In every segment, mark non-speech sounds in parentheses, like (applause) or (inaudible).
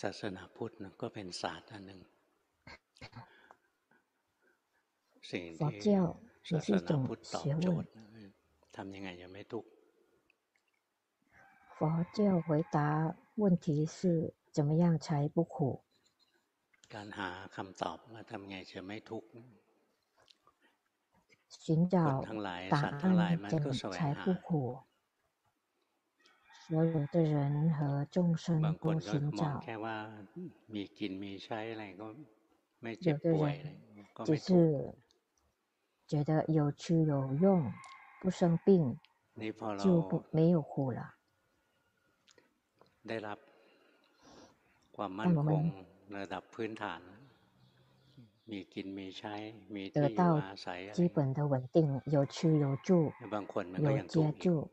ศาสนาพุทธก็เป็นศาสตร์อันหนึ่งสิ่งที่ศาสนาพุทธตอบโจทย์ทำยังไงจะไม่ทุกข์佛教回答问题是怎么样才不苦การหาคำตอบว่าทำยังไงจะไม่ทุกข์寻找答案怎么才不苦 所有的人和众生都寻找。有的人只是觉得有吃有用，不生病就不没有苦了。得到基本的稳定，有吃有住，有接住。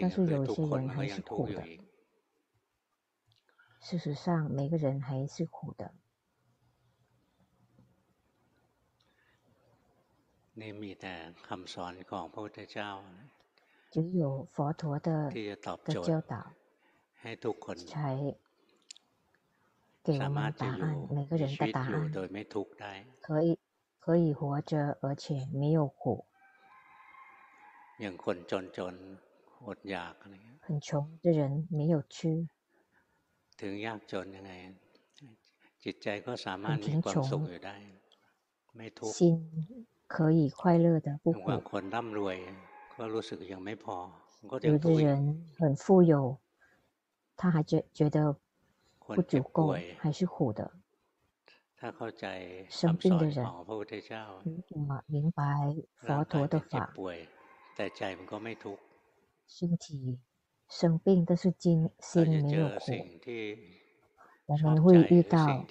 但是有些人还是苦的。事实上，每个人还是苦的。只有佛陀的的教导，才给我们答案。每个人的答案，可以可以活着，而且没有苦。 很穷的人没有吃，很贫穷，心可以快乐的不苦。有的人很富有，他还觉觉得不足够，还是苦的。生病的人明白佛陀的法。 身体生病，但是心心没有苦。我们会遇到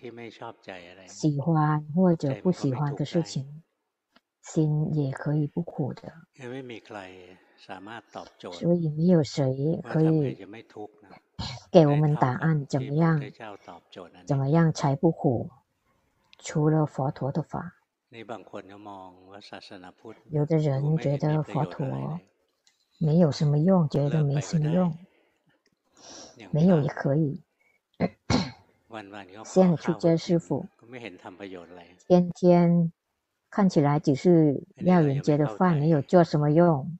喜欢或者不喜欢的事情，心也可以不苦的。所以没有谁可以给我们答案，怎么样，怎么样才不苦？除了佛陀的法。有的人觉得佛陀。没有什么用，觉得没什么用，没有也可以。现在出家师傅，天天看起来只是要人家的饭，没有做什么用，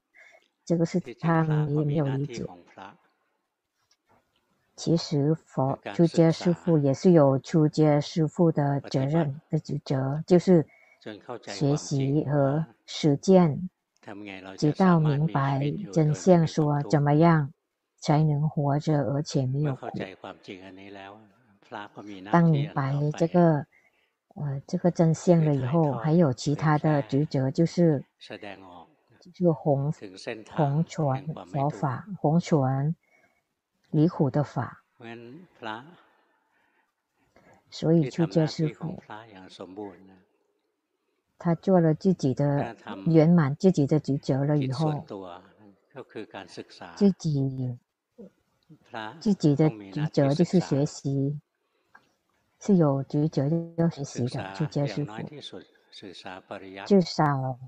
这个是他们也没有理解。其实佛出家师傅也是有出家师傅的责任的职责，就是学习和实践。直到明白。真相，说怎么样才能活着，而且没有苦。当明白。这个，呃，这个真相了以后，还有其他的职责，就是就是弘弘传佛法，弘传离苦的法。所以出家师父。他做了自己的圆满自己的职责了以后，自己自己的职责就是学习，是有职责要学习的。出家师傅至少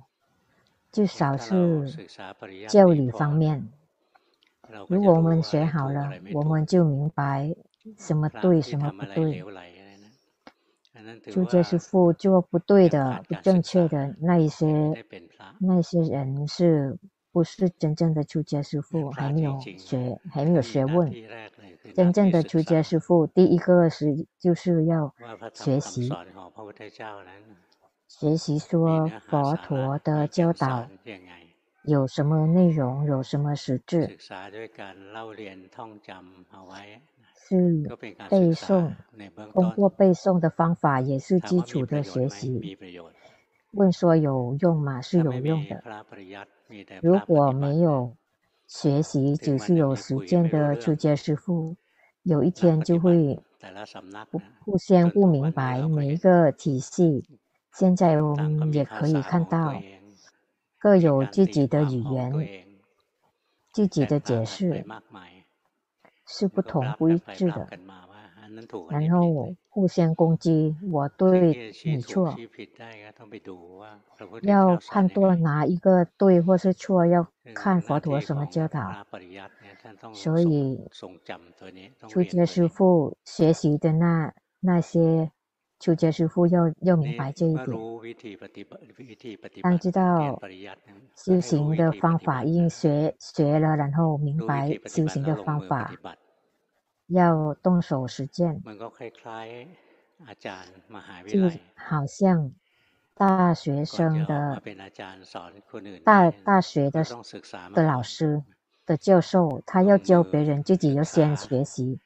至少是教理方面，如果我们学好了，我们就明白什么对，什么不对。出家师父做不对的、不正确的那一些，那些人是不是真正的出家师父？还没有学，还没有学问。真正的出家师父，第一个是就是要学习，学习说佛陀的教导有什么内容，有什么实质。是背诵，通过背诵的方法也是基础的学习。问说有用吗？是有用的。如果没有学习，只是有实践的出家师傅，有一天就会不互相不明白每一个体系。现在我们也可以看到，各有自己的语言，自己的解释。是不同不一致的，然后互相攻击，我对你错。要判断哪一个对或是错，要看佛陀什么教导。所以，出家师父学习的那那些，初阶师父要要明白这一点。当知道修行的方法，应学学了，然后明白修行的方法。要动手实践，就好像大学生的大大学的的老师的教授，他要教别人，自己要先学习，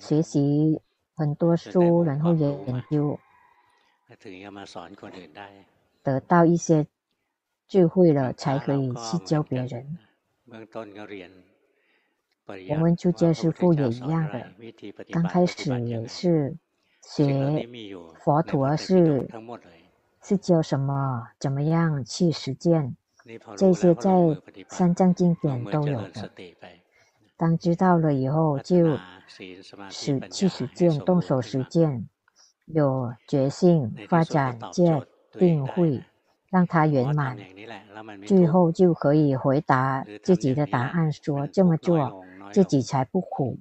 学习很多书，然后也研究，(laughs) 得到一些智慧了，才可以去教别人。我们出家师父也一样的，刚开始也是学佛陀是是教什么，怎么样去实践，这些在三藏经典都有的。当知道了以后，就实去实践，动手实践，有决心发展界定会，让它圆满，最后就可以回答自己的答案，说这么做。自己才不苦，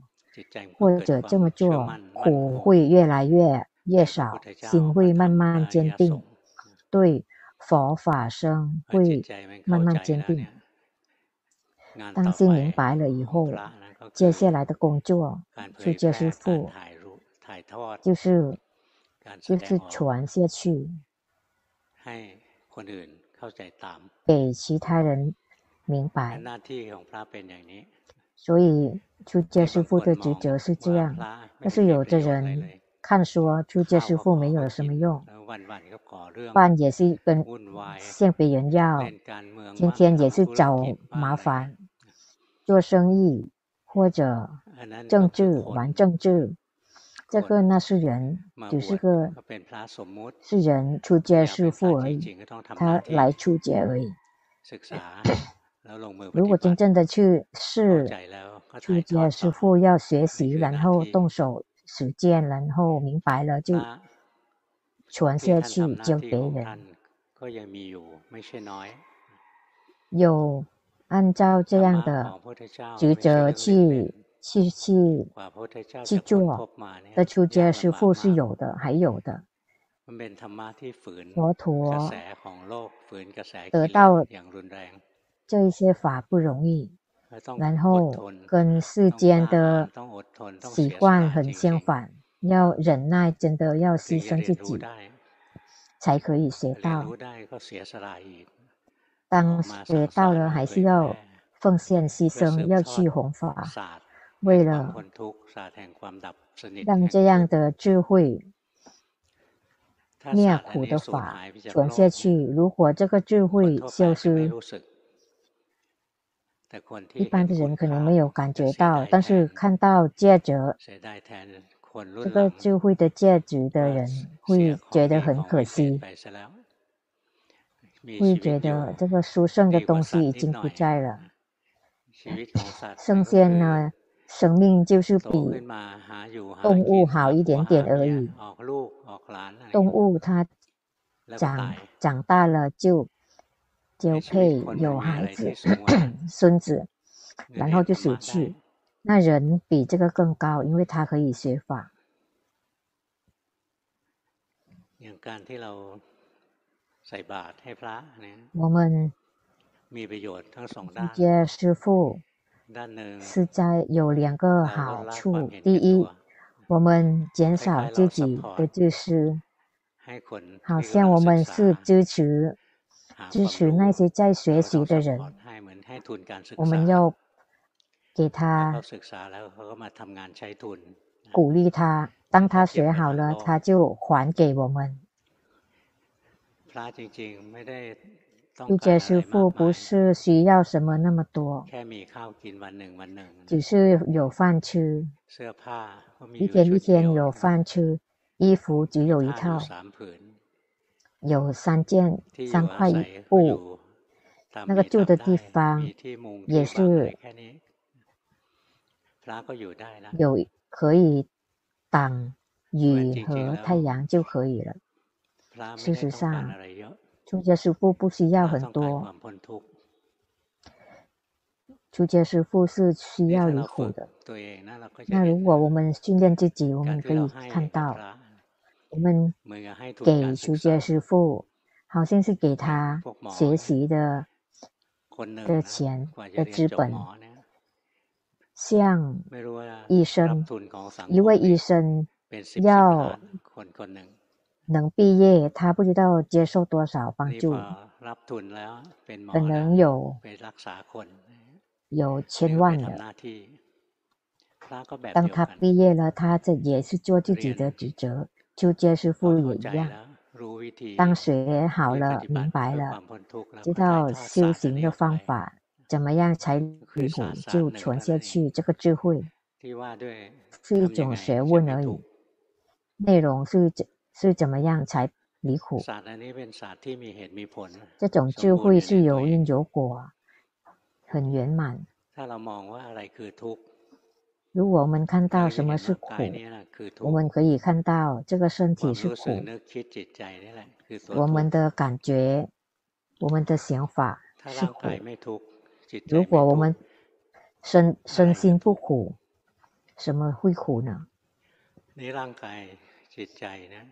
或者这么做苦会越来越越少，心会慢慢坚定，对佛法生会慢慢坚定。当心明白了以后，接下来的工作就就是父，就是就是传下去，给其他人明白。所以，出家师傅的职责是这样。但是有的人看说，出家师傅没有什么用，办也是跟向别人要，天天也是找麻烦，做生意或者政治玩政治，这个那是人，只是个是人出家师父而已，他来出家而已。如果真正的去试，出家师父要学习，然后动手实践，然后明白了就传下去教别人。有按照这样的职责去去去去做的出家师傅是有的，还有的。佛陀得到。这一些法不容易，然后跟世间的习惯很相反，要忍耐，真的要牺牲自己，才可以学到。当学到了，还是要奉献牺牲，要去弘法，为了让这样的智慧灭苦的法传下去。如果这个智慧消失，一般的人可能没有感觉到，但是看到戒指，这个智慧的戒指的人会觉得很可惜，会觉得这个殊胜的东西已经不在了。圣仙呢，生命就是比动物好一点点而已。动物它长长大了就。交配有孩子，(clears throat) 孙子，然后就死去。那人比这个更高，因为他可以学法。我们初阶师父是在有两个好处：第一，我们减少自己的自私，好像我们是支持。支持那些在学习的人，我们要给他鼓励他，当他学好了，他就还给我们。初阶师父不是需要什么那么多，只是有饭吃，一天一天有饭吃，衣服只有一套。有三件三块布，那个住的地方也是有可以挡、雨和太阳就可以了。事实上，出家师父不需要很多。出家师父是需要离苦的。那如果我们训练自己，我们可以看到，我们给出家师父，好像是给他学习的的钱的资本。像医生，一位医生要能毕业，他不知道接受多少帮助，可能有有千万的。当他毕业了，他这也是做自己的职责，就接师父也一样。当学好了，明白了，知道修行的方法。怎么样才离苦就传下去？这个智慧是一种学问而已，内容是怎是怎么样才离苦？这种智慧是有因有果，很圆满。如果我们看到什么是苦，我们可以看到这个身体是苦，我们的感觉、我们的想法是苦。如果我们身身心不苦，什么会苦呢？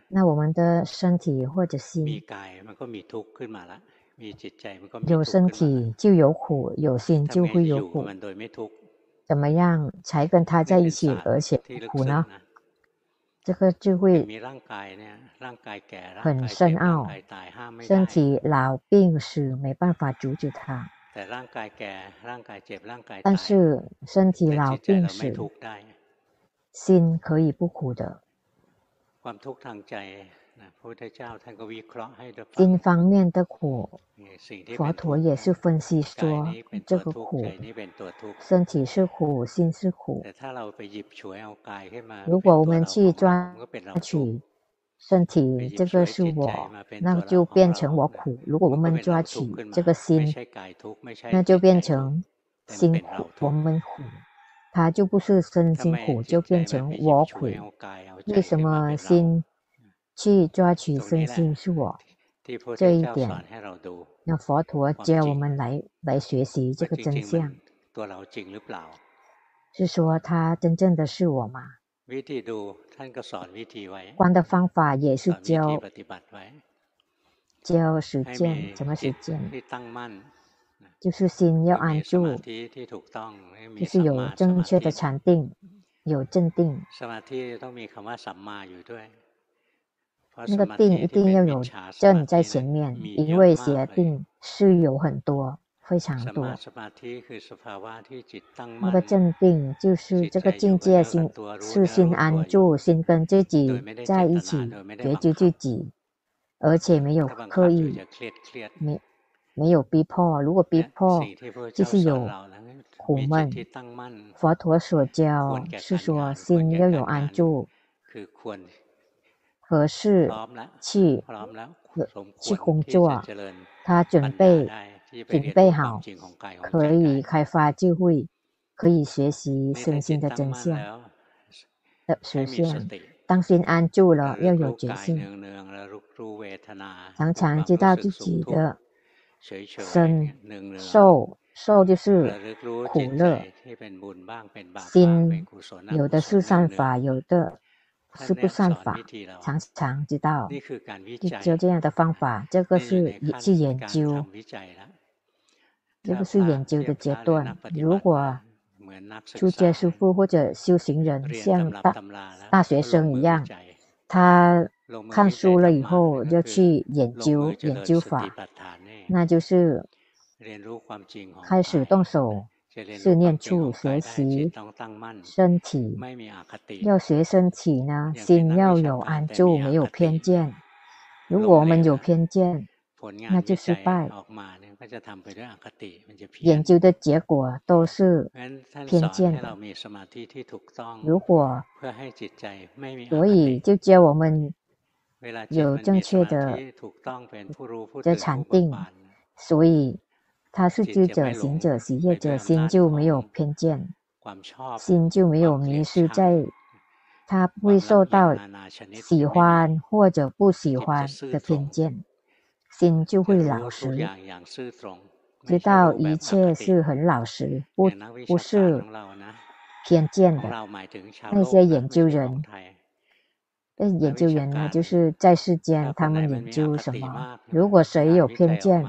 那我们的身体或者心，有身体就有苦，有心就会有苦。怎么样才跟他在一起，而且苦呢？这个智慧很深奥，身体老病死没办法阻止他。但是身体老病死，心可以不苦的。心方面的苦，佛陀也是分析说，这个苦，身体是苦，心是苦。如果我们去抓取。身体这个是我，那就变成我苦。如果我们抓取这个心，那就变成心苦，我们苦，它就不是身心苦，就变成我苦。为什么心去抓取身心是我？这一点，那佛陀教我们来来学习这个真相，是说他真正的是我吗？观的方法也是教教实践，怎么实践？就是心要安住，就是有正确的禅定，有镇定。那个定一定要有正在前面，因为邪定是有很多。非常多。那个镇定就是这个境界心，是心安住，心跟自己在一起，觉知自己，而且没有刻意，没没有逼迫。如果逼迫，就是有苦闷。佛陀所教是说，心要有安住，合适去去工作，他准备。准备好，可以开发智慧，可以学习身心的真相的实现。当心安住了，要有决心，常常知道自己的身受受就是苦乐，心有的是善法，有的是不善法，常常知道，就这样的方法，这个是去研究。这个是研究的阶段。如果出家师傅或者修行人像大大学生一样，他看书了以后要去研究研究法，那就是开始动手，是念处学习身体，要学身体呢，心要有安住，没有偏见。如果我们有偏见，那就失败。研究的结果都是偏见的。如果，所以就教我们有正确的的禅定，所以他是知者、行者、喜悦者，心就没有偏见，心就没有迷失在他不会受到喜欢或者不喜欢的偏见，心就会老实，知道一切是很老实，不不是偏见的。那些研究人，那研究员呢，就是在世间，他们研究什么？如果谁有偏见，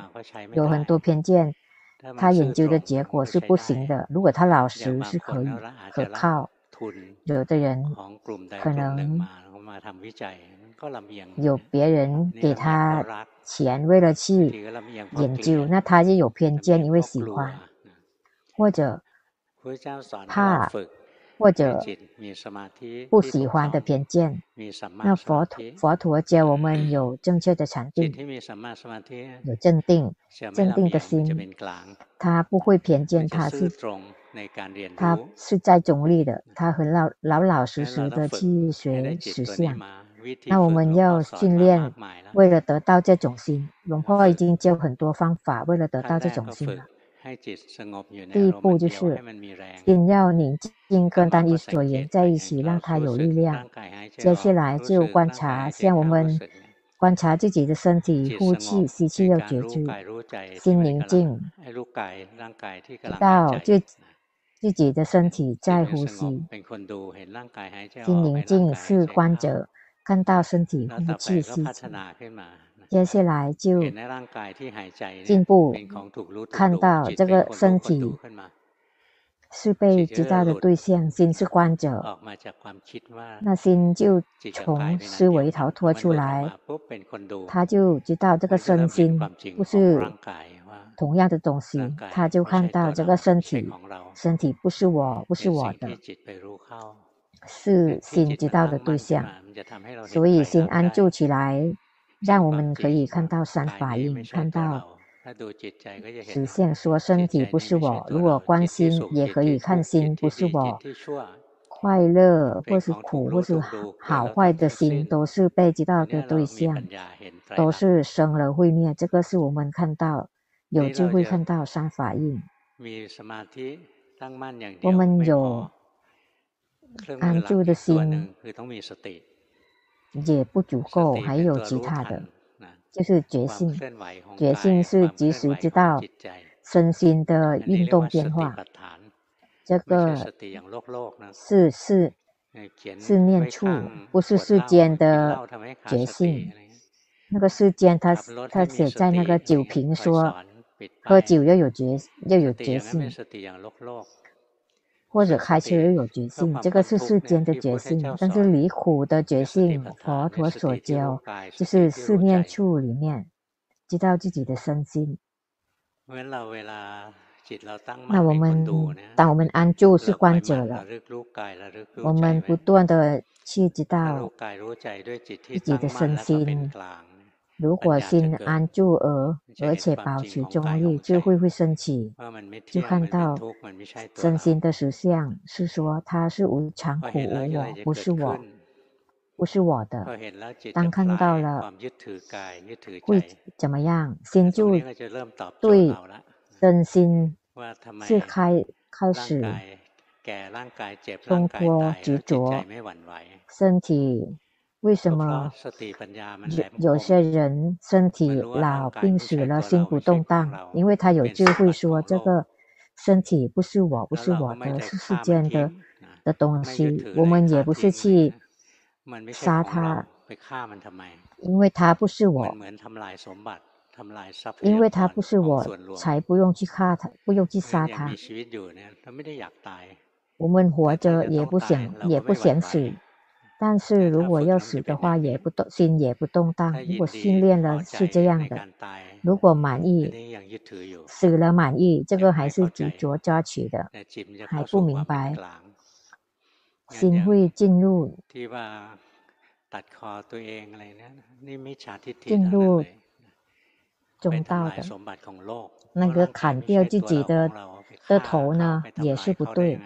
有很多偏见，他研究的结果是不行的。如果他老实，是可以可靠。有的人可能有别人给他钱，为了去研究，那他就有偏见，因为喜欢或者怕或者不喜欢的偏见。那佛陀佛陀教我们有正确的禅定，有镇定，镇定的心，他不会偏见，他是。他是在中立的，他很老老老实实的去学实相。那我们要训练，为了得到这种心，龙婆已经教很多方法，为了得到这种心了。第一步就是先要宁静，跟单一所缘在一起，让它有力量。接下来就观察，像我们观察自己的身体，呼气、吸气要觉知，心宁静，到就。自己的身体在呼吸，心宁静是观者，看到身体呼气吸气。接下来就进步，看到这个身体是被知道的对象，心是观者，那心就从思维逃脱出来，他就知道这个身心不是。同样的东西，他就看到这个身体，身体不是我，不是我的，是心知道的对象。所以心安住起来，让我们可以看到三法印，看到实现说身体不是我。如果观心，也可以看心不是我。快乐或是苦或是好好坏的心，都是被知道的对象，都是生了会灭。这个是我们看到。有就会看到三法印。我们有安住的心，也不足够，还有其他的，就是觉性。觉性是及时知道身心的运动变化。这个是是是念处，不是世间的觉性。那个世间，他他写在那个酒瓶说。喝酒要有觉，要有觉性，或者开车要有觉性，这个是世间的觉性。但是离苦的觉性，佛陀所教就是四念处里面知道自己的身心。那我们当我们安住是观者了，我们不断的去知道自己的身心。如果心安住而而且保持中立，智慧会升起，就看到身心的实相是说它是无常苦无我，不是我，不是我的。当看到了，会怎么样？心就对身心是开开始松脱执着，身体。为什么有有些人身体老病死了，心不动荡？因为他有智慧说，这个身体不是我，不是我的，是世间的的东西。我们也不是去杀他，因为他不是我，因为他不是我，才不用去ฆ่他，不用去杀他。我们活着也不想，也不想死。但是如果要死的话，也不动心也不动荡。如果训练了是这样的，如果满意，死了满意，这个还是执着抓取的，还不明白，心会进入进入中道的，那个砍掉自己的的头呢，也是不对。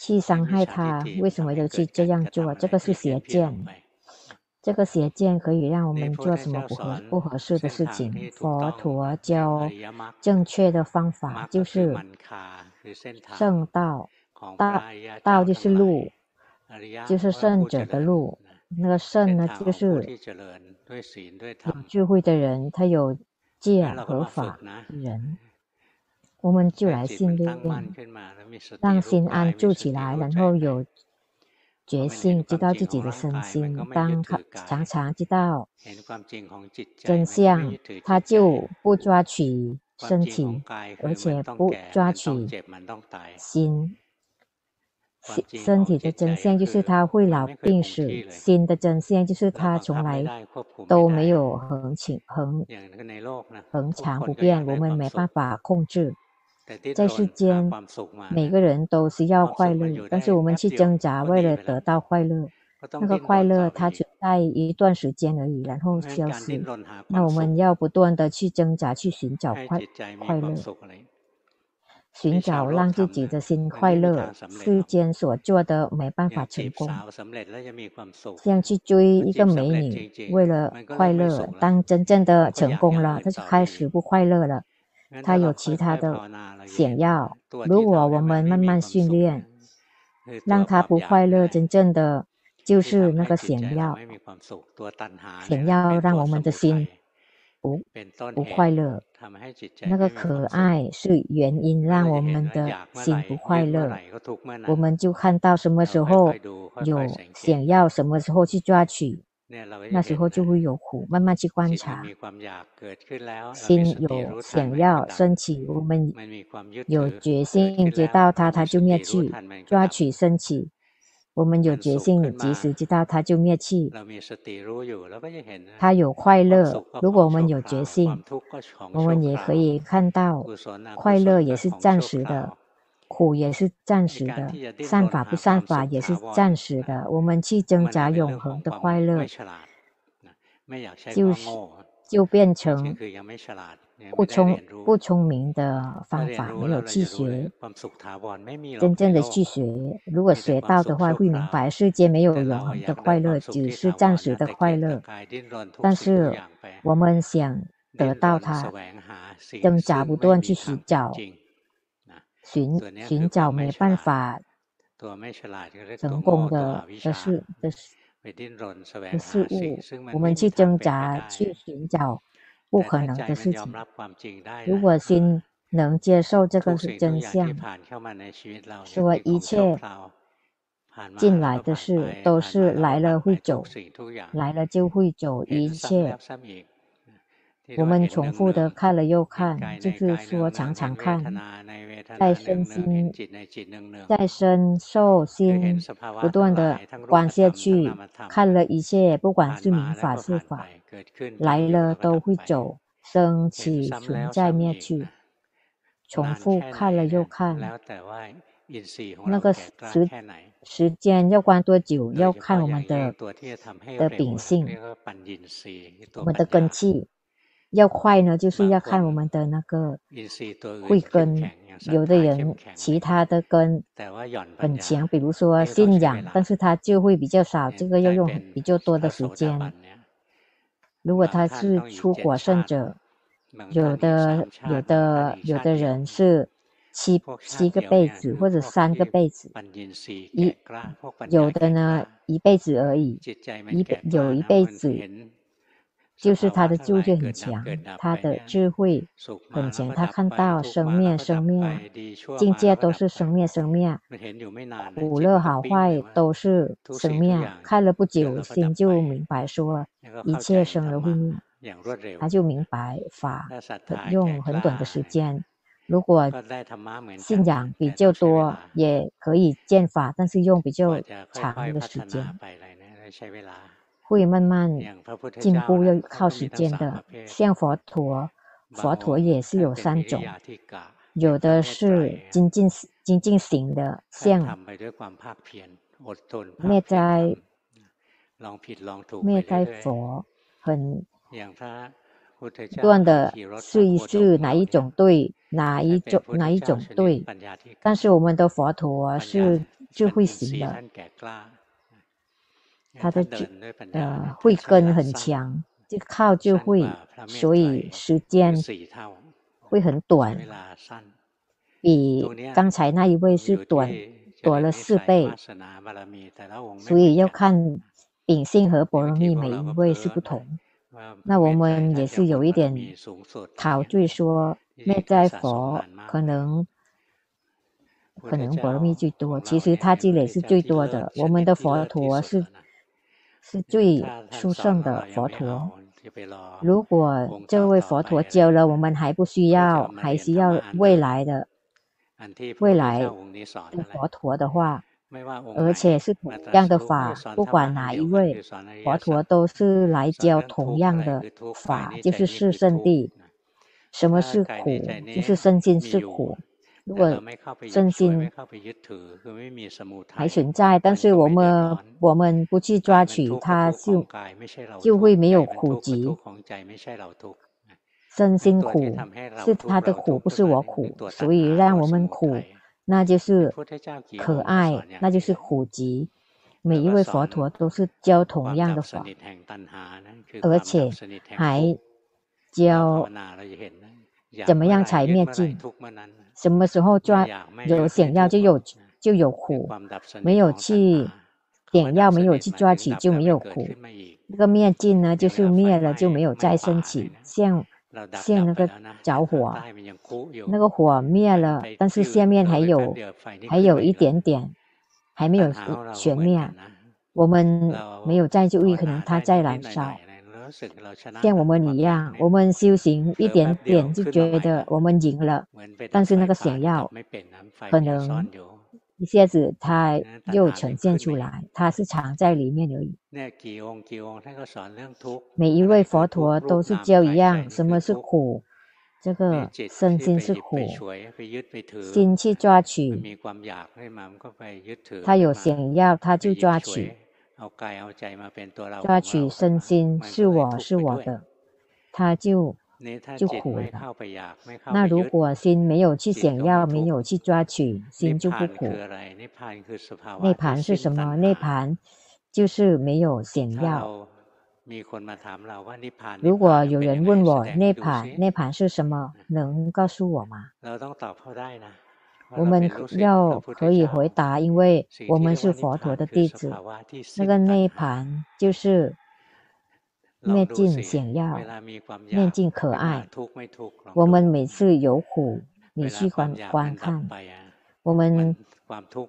去伤害他，为什么要去这样做？这个是邪见，这个邪见可以让我们做什么不合不合适的事情？佛陀教正确的方法就是圣道，道道就是路，就是圣者的路。那个圣呢，就是有智慧的人，他有戒和法的人，我们就来训练，让心安住起来，然后有决心，知道自己的身心。当他常常知道真相，他就不抓取身体，而且不抓取心。身体的真相就是他会老病死，心的真相就是他从来都没有恒情恒恒常不变，我们没办法控制。在世间，每个人都需要快乐，但是我们去挣扎，为了得到快乐，那个快乐它存在一段时间而已，然后消失。那我们要不断的去挣扎，去寻找快快乐。寻找让自己的心快乐，世间所做的没办法成功。像去追一个美女，为了快乐，当真正的成功了，他就开始不快乐了。他有其他的想要。如果我们慢慢训练，让他不快乐，真正的 (laughs) 就是那个想要，想要让我们的心。不不快乐，那个可爱是原因，让我们的心不快乐。我们就看到什么时候有想要，什么时候去抓取，那时候就会有苦。慢慢去观察，心有想要升起，我们有决心，接到它，它就灭去，抓取升起。我们有决心，及时知道它就灭去。它有快乐。如果我们有决心，我们也可以看到，快乐也是暂时的，苦也是暂时的，善法不善法也是暂时的。我们去挣扎永恒的快乐，就是就变成。不聪不聪明的方法，没有去学，真正的去学。如果学到的话，会明白世界没有永恒的快乐，只是暂时的快乐。但是我们想得到它，挣扎不断去寻找，寻寻找没办法成功的的事的事的事物，我们去挣扎去寻找。不可能的事情。如果心能接受这个是真相，说一切进来的事都是来了会走，来了就会走，一切。我们重复的看了又看，就是说常常看，在身心，在身受心不断的观下去，看了一切，不管是明法是法，来了都会走，升起存在灭去，重复看了又看，那个时时间要观多久，要看我们的的秉性，我们的根器。要快呢，就是要看我们的那个慧根。有的人其他的根很强，比如说信仰，但是他就会比较少，这个要用比较多的时间。如果他是出果圣者，有的有的有的人是七七个辈子或者三个辈子，一有的呢一辈子而已，一有一辈子。就是他的智慧很强，他的智慧很强，他看到生灭生灭，境界都是生灭生灭，苦乐好坏都是生灭。看了不久，心就明白说，一切生而会灭，他就明白法用很短的时间。如果信仰比较多，也可以见法，但是用比较长的时间。会慢慢进步，要靠时间的。像佛陀，佛陀也是有三种，有的是精进精进型的，像灭灾灭灾佛，很不断的试一试哪一种对，哪一种哪一种对。但是我们的佛陀是智慧型的。他的呃慧根很强，就靠就会，所以时间会很短，比刚才那一位是短短了四倍，所以要看秉性和波罗蜜每一位是不同。那我们也是有一点陶醉说，内在佛可能可能波罗蜜最多，其实他积累是最多的。我们的佛陀是是最殊胜的佛陀。如果这位佛陀教了我们还不需要，还需要未来的未来的佛陀的话，而且是同样的法，不管哪一位佛陀都是来教同样的法，就是四圣谛。什么是苦？就是身心是苦。如果身心还存在，但是我们我们不去抓取它，就就会没有苦集。身心苦是他的苦，不是我苦，所以让我们苦，那就是可爱，那就是苦集。每一位佛陀都是教同样的法，而且还教怎么样才灭尽。什么时候抓有想要就有就有苦，没有去点药没有去抓取就没有苦。那个灭尽呢，就是灭了就没有再升起，像像那个着火，那个火灭了，但是下面还有还有一点点还没有全灭，我们没有再注意，可能它在燃烧。像我们一样，我们修行一点点就觉得我们赢了，但是那个想要可能一下子它又呈现出来，它是藏在里面而已。每一位佛陀都是教一样，什么是苦？这个身心是苦，心去抓取，他有想要他就抓取。抓取身心是我是我的，他就就苦了。那如果心没有去想要，没有去抓取，心就不苦。涅盘是什么？涅盘就是没有想要。如果有人问我涅盘，涅盘是什么？能告诉我吗？我们要可以回答，因为我们是佛陀的弟子。那个涅盘就是灭尽想要，灭尽可爱。我们每次有苦，你去观观看，我们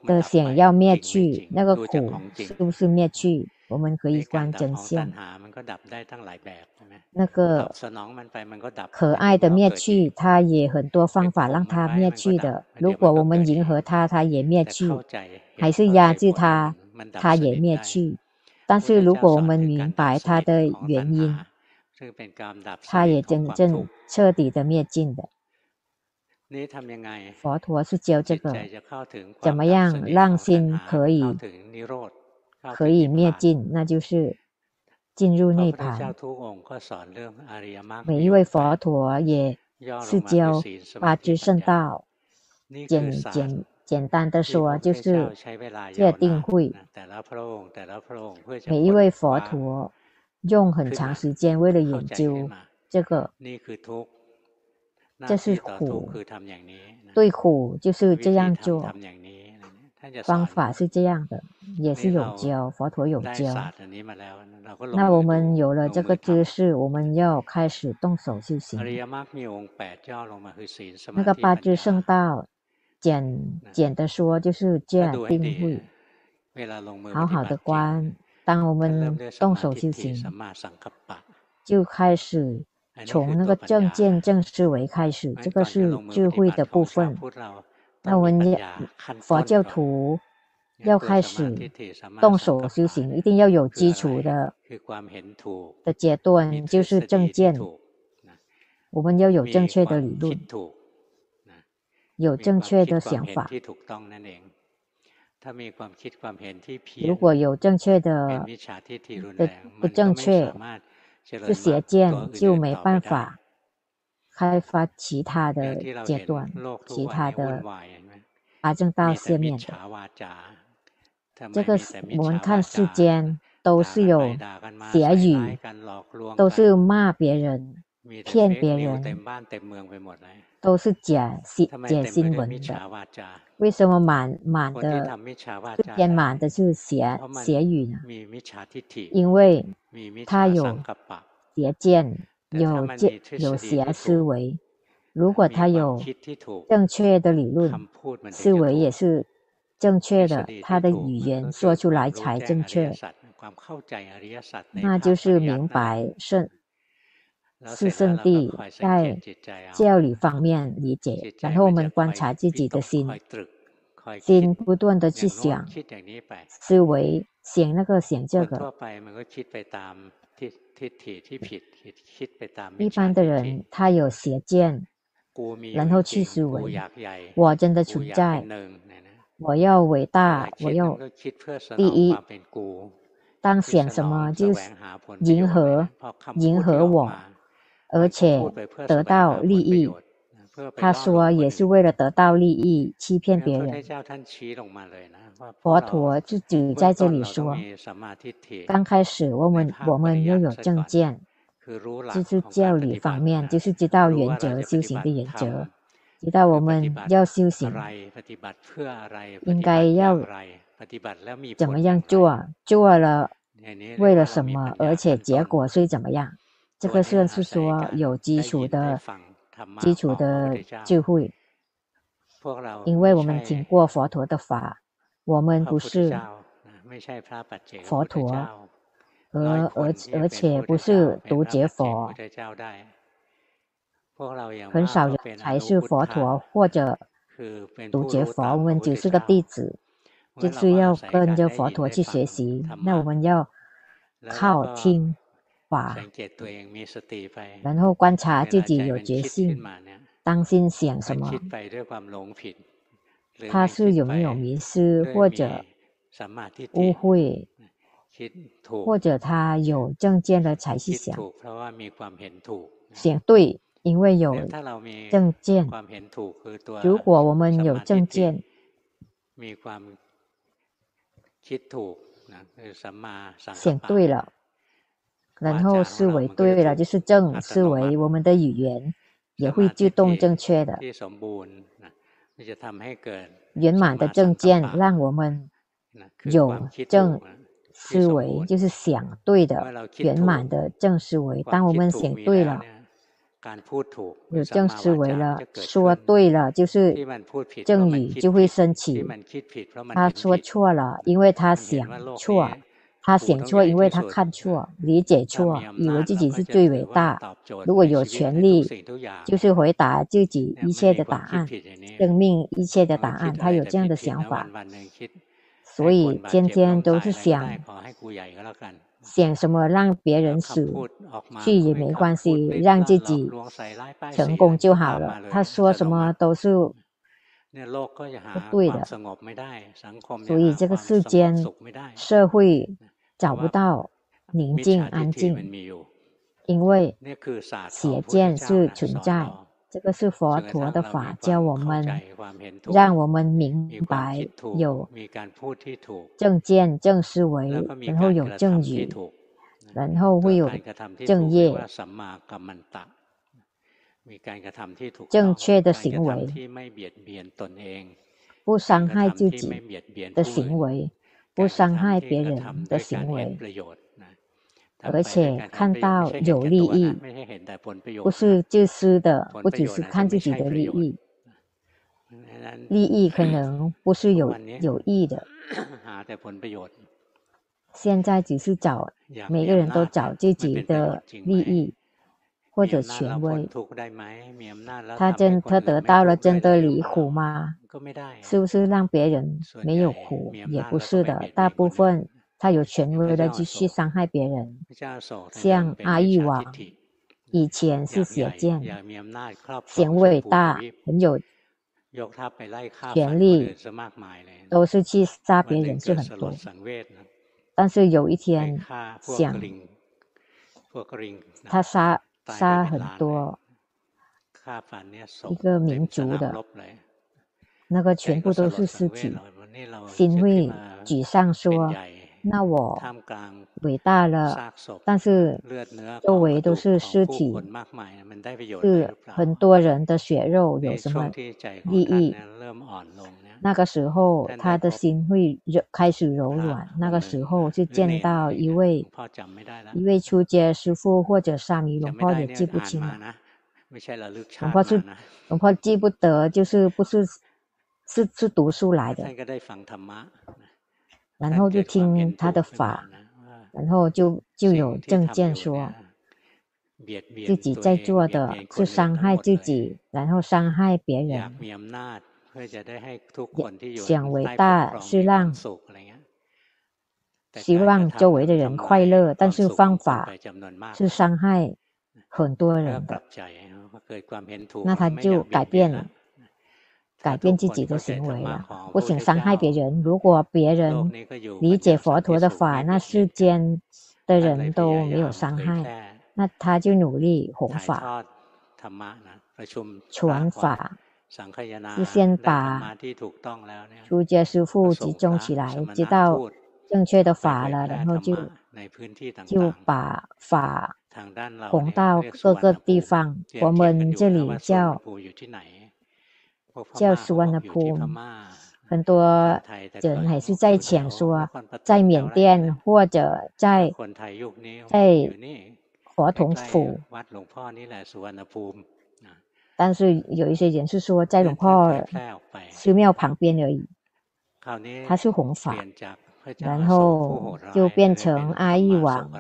的想要灭去，那个苦是不是灭去？我们可以观真相。那个可爱的灭去，它也很多方法让它灭去的。如果我们迎合它，它也灭去；还是压制它，它也灭去。但是如果我们明白它的原因，它也真正彻底的灭尽的。佛陀是教这个，怎么样让心可以。可以灭尽，那就是进入内盘。每一位佛陀也是教八支圣道，简简简单的说就是戒定慧。每一位佛陀用很长时间为了研究这个，这是苦，对苦就是这样做。方法是这样的，也是有教，佛陀有教。那我们有了这个知识，我们要开始动手修行。那个八支圣道，简简的说就是戒定慧，好好的观。当我们动手修行，就开始从那个正见正思维开始，这个是智慧的部分。那我们佛教徒要开始动手修行，一定要有基础的的阶段，就是正见。我们要有正确的理论，有正确的想法。如果有正确的的不正确，是邪见，就没办法。开发其他的阶段，其他的八正道下面的，这个我们看世间都是有邪语，都是骂别人、骗别人，都是假新假新闻的。为什么满满的填满的是邪邪语呢？因为他有邪见，有见有邪思维。如果他有正确的理论思维，也是正确的，他的语言说出来才正确，那就是明白圣是圣地在教理方面理解。然后我们观察自己的心。心不断的去想，思维想那个想这个。一般的人他有邪见，然后去思维，我真的存在，我要伟大，我要第一。当想什么就迎合迎合我，而且得到利益。他说也是为了得到利益，欺骗别人。佛陀自己在这里说，刚开始我们我们要有正见，就是教理方面，就是知道原则，修行的原则，知道我们要修行，应该要怎么样做，做了为了什么，而且结果是怎么样，这个算是说有基础的。基础的智慧，因为我们听过佛陀的法，我们不是佛陀，而而而且不是独觉佛，很少人才是佛陀或者独觉佛，我们只是个弟子，就是要跟着佛陀去学习，那我们要靠听。法，然后观察自己有决心，当心想什么，他是有没有迷失或者误会，或者他有正见的才去想，想对，因为有正见。如果我们有正见，想对了。然后思维对了，就是正思维，我们的语言也会自动正确的。圆满的正见，让我们有正思维，就是想对的圆满的正思维。当我们想对了，有正思维了，说对了，就是正语就会升起。他说错了，因为他想错。他想错，因为他看错、理解错，以为自己是最伟大。如果有权利，就是回答自己一切的答案，生命一切的答案。他有这样的想法，所以天天都是想想什么让别人死去也没关系，让自己成功就好了。他说什么都是不对的，所以这个世间社会。找不到宁静安静，因为邪见是存在。这个是佛陀的法，教我们，让我们明白有正见、正思维，然后有正语，然后会有正业，正确的行为，不伤害自己的行为。不伤害别人的行为，而且看到有利益，不是自私的，不只是看自己的利益，利益可能不是有有益的。(coughs) 现在只是找，每个人都找自己的利益或者权威。他真他得到了真的离苦吗？是不是让别人没有苦？也不是的，大部分他有权威的继续伤害别人，像阿育王，以前是邪见，显伟大，很有权力，都是去杀别人，是很多。但是有一天想，他杀杀很多一个民族的。那个全部都是尸体，心会沮丧说，那我伟大了，但是周围都是尸体，是很多人的血肉，有什么利益？那个时候，他的心会柔开始柔软。那个时候，就见到一位一位初阶师傅或者沙弥龙婆也记不清了。龙婆是龙婆记不得，就是不是是是读书来的。然后就听他的法，然后就就有证件说，自己在做的是伤害自己，然后伤害别人。想伟大是让希望周围的人快乐，但是方法是伤害很多人的，那他就改变了。改变自己的行为了，不想伤害别人。如果别人理解佛陀的法，那世间的人都没有伤害，那他就努力弘法、传法，就先把出家师父集中起来，知道正确的法了，然后就就把法弘到各个地方。我们这里叫。叫苏万的普，很多人还是在讲说，在缅甸或者在在活统府，但是有一些人是说在龙婆寺庙旁边而已，他是弘法，然后就变成阿育王，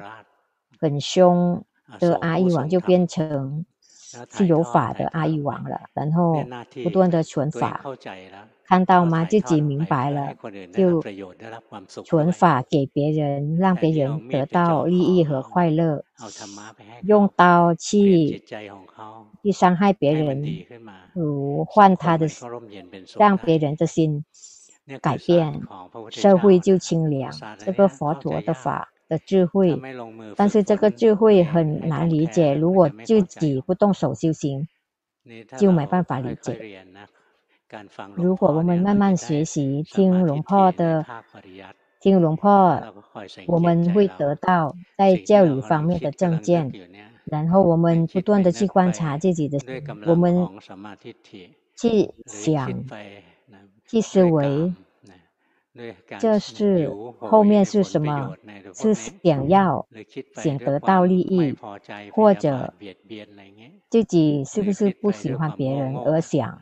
很凶的阿育王就变成。是有法的阿育王了，然后不断的传法，看到吗？自己明白了，就传法给别人，让别人得到利益和快乐。用刀去去伤害别人，如换他的，让别人的心改变，社会就清凉。这个佛陀的法。的智慧，但是这个智慧很难理解。如果自己不动手修行，就没办法理解。如果我们慢慢学习，听龙婆的，听龙婆，我们会得到在教育方面的证件。然后我们不断的去观察自己的，我们去想，去思维。这是后面是什么？是想要想得到利益，或者自己是不是不喜欢别人而想，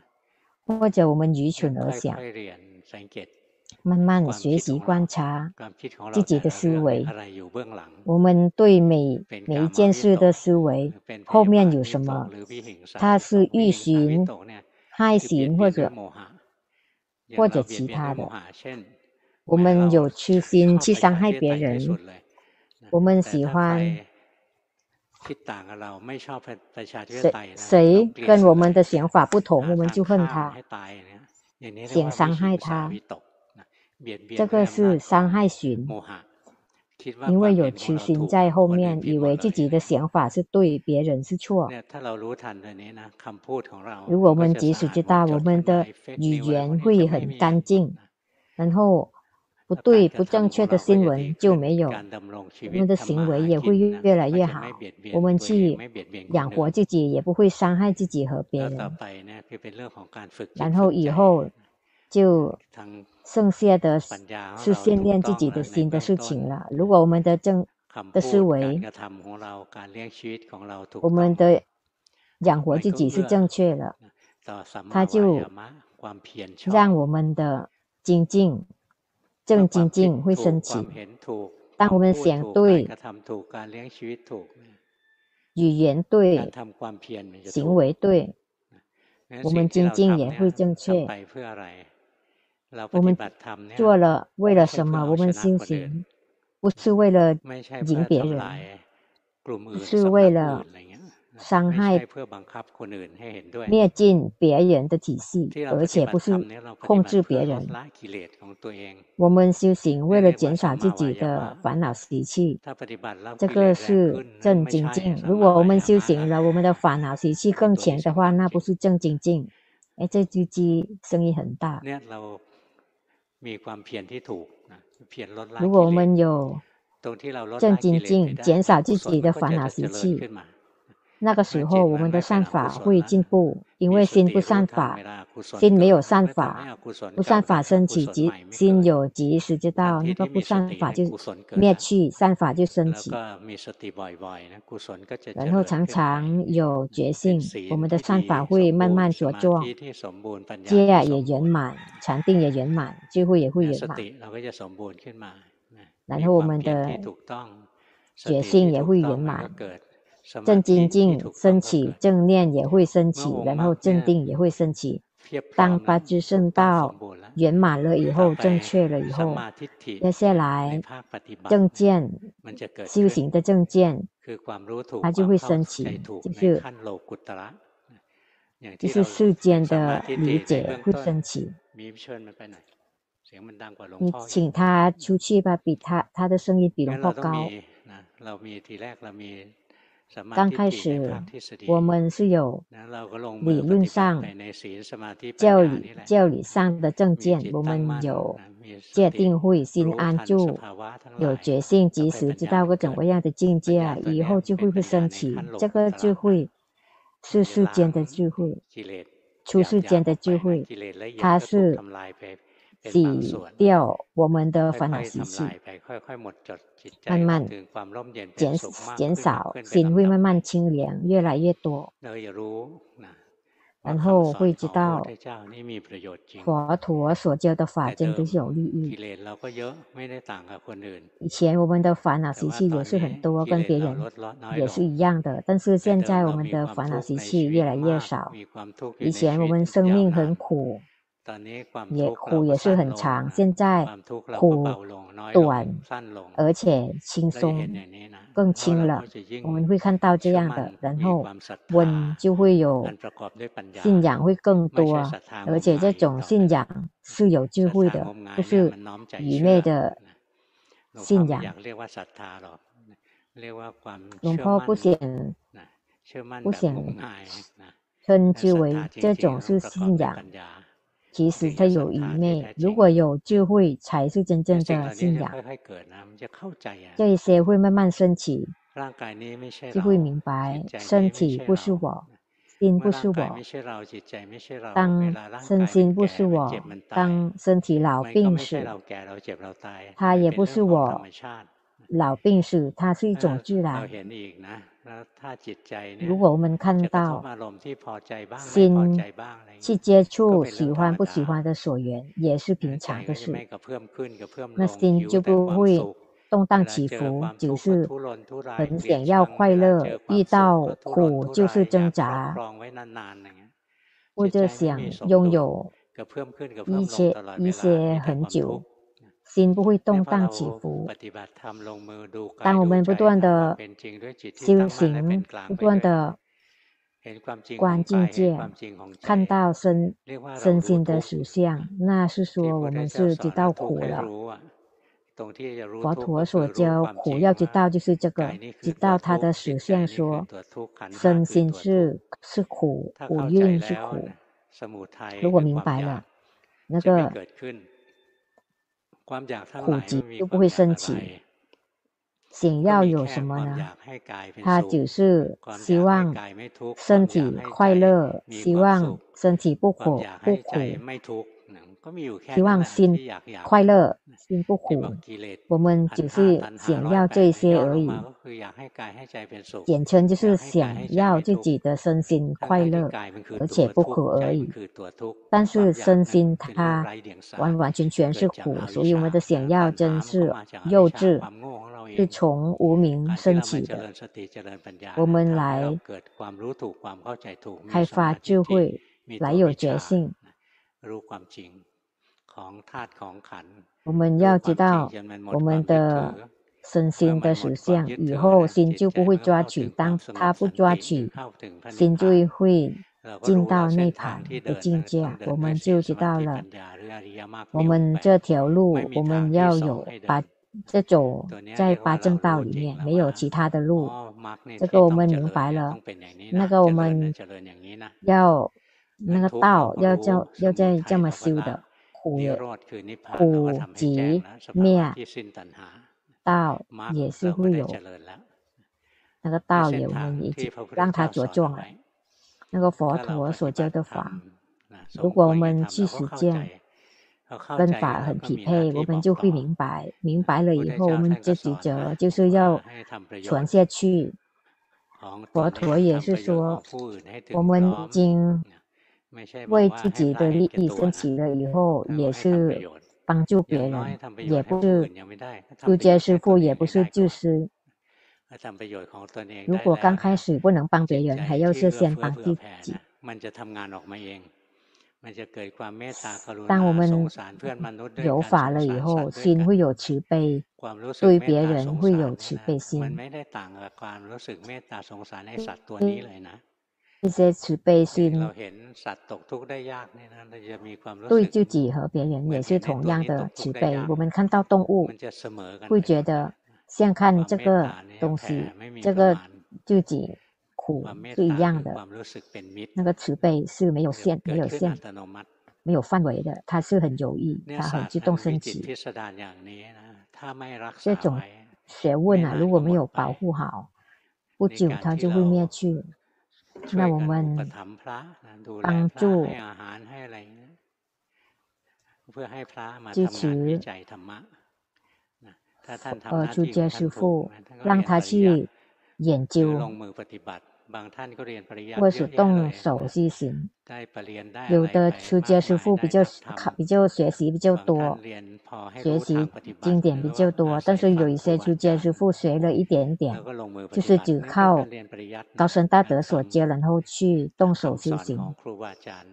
或者我们愚蠢而想？慢慢学习观察自己的思维，我们对每每一件事的思维后面有什么？它是欲行、害行，或者或者其他的。我们有痴心去伤害别人，我们喜欢谁谁跟我们的想法不同，我们就恨他，想伤害他，这个是伤害寻，因为有痴心在后面，以为自己的想法是对，别人是错。如果我们即使知道我们的语言会很干净，然后。不对，不正确的新闻就没有，我们的行为也会越来越好。我们去养活自己，也不会伤害自己和别人。然后以后就剩下的是训练自己的心的事情了。如果我们的正的思维，我们的养活自己是正确的，他就让我们的精进。正精进会升起。当我们想对，语言对，行为对，我们精进也会正确。我们做了为了什么？我们修行不是为了赢别人，是为了。伤害、灭尽别人的体系，而且不是控制别人。我们修行为了减少自己的烦恼习气，这个是正精进。如果我们修行了，我们的烦恼习气更强的话，那不是正精进。哎，这只鸡声音很大。如果我们有正精进，减少自己的烦恼习气。那个时候，我们的善法会进步，因为心不善法，心没有善法，不善法升起，即心有即时知道，那个不善法就灭去，善法就升起。然后常常有觉性，我们的善法会慢慢茁壮，戒也圆满，禅定也圆满，智慧也会圆满。然后我们的觉性也会圆满。正精进升起，正念也会升起，然后正定也会升起。当八支圣道圆满了以后，正确了以后，接下来正见修行的正见，它就会升起，就是就是世间的理解会升起。你请他出去吧，比他他的声音比龙婆高。刚开始，我们是有理论上、教理教理上的证件，我们有界定会、心安住，有觉性，及时知道各种各样的境界，以后就会会升起。这个智慧是世间的智慧，出世间的智慧，它是。洗掉我们的烦恼习气，慢慢减减少，心会慢慢清凉，越来越多。然后会知道佛陀所教的法真的是有利益。以前我们的烦恼习气也是很多，跟别人也是一样的，但是现在我们的烦恼习气越来越少。以前我们生命很苦。也苦也是很长，现在苦短，而且轻松，更轻了。我们会看到这样的，然后温就会有信仰会更多，而且这种信仰是有智慧的，不是愚昧的信仰。龙婆不想不想称之为这种是信仰。其实它有愚昧，如果有智慧，才是真正的信仰。这一些会慢慢升起，就会明白身体不是我，心不是我。当身心不是我，当身体老病时，它也不是我。老病死，它是一种自然。如果我们看到心去接触喜欢不喜欢的所缘，也是平常的事，那心就不会动荡起伏，只是很想要快乐，遇到苦就是挣扎，或者想拥有一些一些很久。心不会动荡起伏。当我们不断的修行，不断的观境界，看到身身心的实相，那是说我们是知道苦了。佛陀所教苦要知道就是这个，知道它的实相说，说身心是是苦，五蕴是苦。如果明白了，那个。苦集就不会升起。想要有什么呢？他只是希望身体快乐，希望身体不苦不苦。希望心快乐，心不苦。我们只是想要这些而已，简称就是想要自己的身心快乐，而且不苦而已。但是身心它完完全全是苦，所以我们的想要真是幼稚，是从无名升起的。我们来开发智慧，来有觉性。我们要知道我们的身心的实相，以后心就不会抓取。当他不抓取，心就会进到内盘的境界。我们就知道了，我们这条路，我们要有八这种在八正道里面没有其他的路。这个我们明白了，那个我们要那个道要叫要在这么修的。苦苦集灭道也是会有，那个道也我们已经让它茁壮了。那个佛陀所教的法，如果我们去实践，跟法很匹配，我们就会明白。明白了以后，我们自己就就是要传下去。佛陀也是说，我们已经为自己的利益升起了以后，也是帮助别人，也不是出家师傅，也不是救师。如果刚开始不能帮别人，还要是先帮自己。当我们有法了以后，心会有慈悲，对别人会有慈悲心。这些慈悲心。对自己和别人也是同样的慈悲。我们看到动物，会觉得像看这个东西，这个自己。苦是一样的，那个慈悲是没有限、没有限、没有范围的，它是很有意，它很自动升起。这种学问啊，如果没有保护好，不久它就会灭去。那我们帮助、支持呃出家师父，让他去研究。或是动手去行，有的出家师傅比较考，比较学习比较多，学习经典比较多，但是有一些出家师傅学了一点点，就是只靠高深大德所教，然后去动手修行，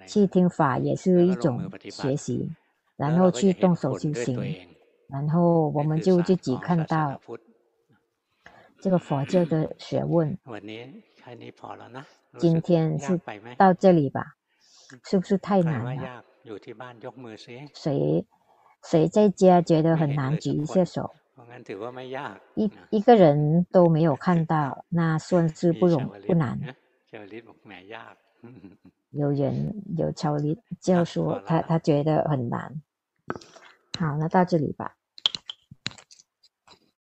去听法也是一种学习，然后去动手修行，然后我们就自己看到这个佛教的学问。今天是到这里吧，是不是太难了？谁谁在家觉得很难，举一下手。一一个人都没有看到，(laughs) 那算是不容不难。有人有巧力 (laughs) 就说他他觉得很难。好，那到这里吧。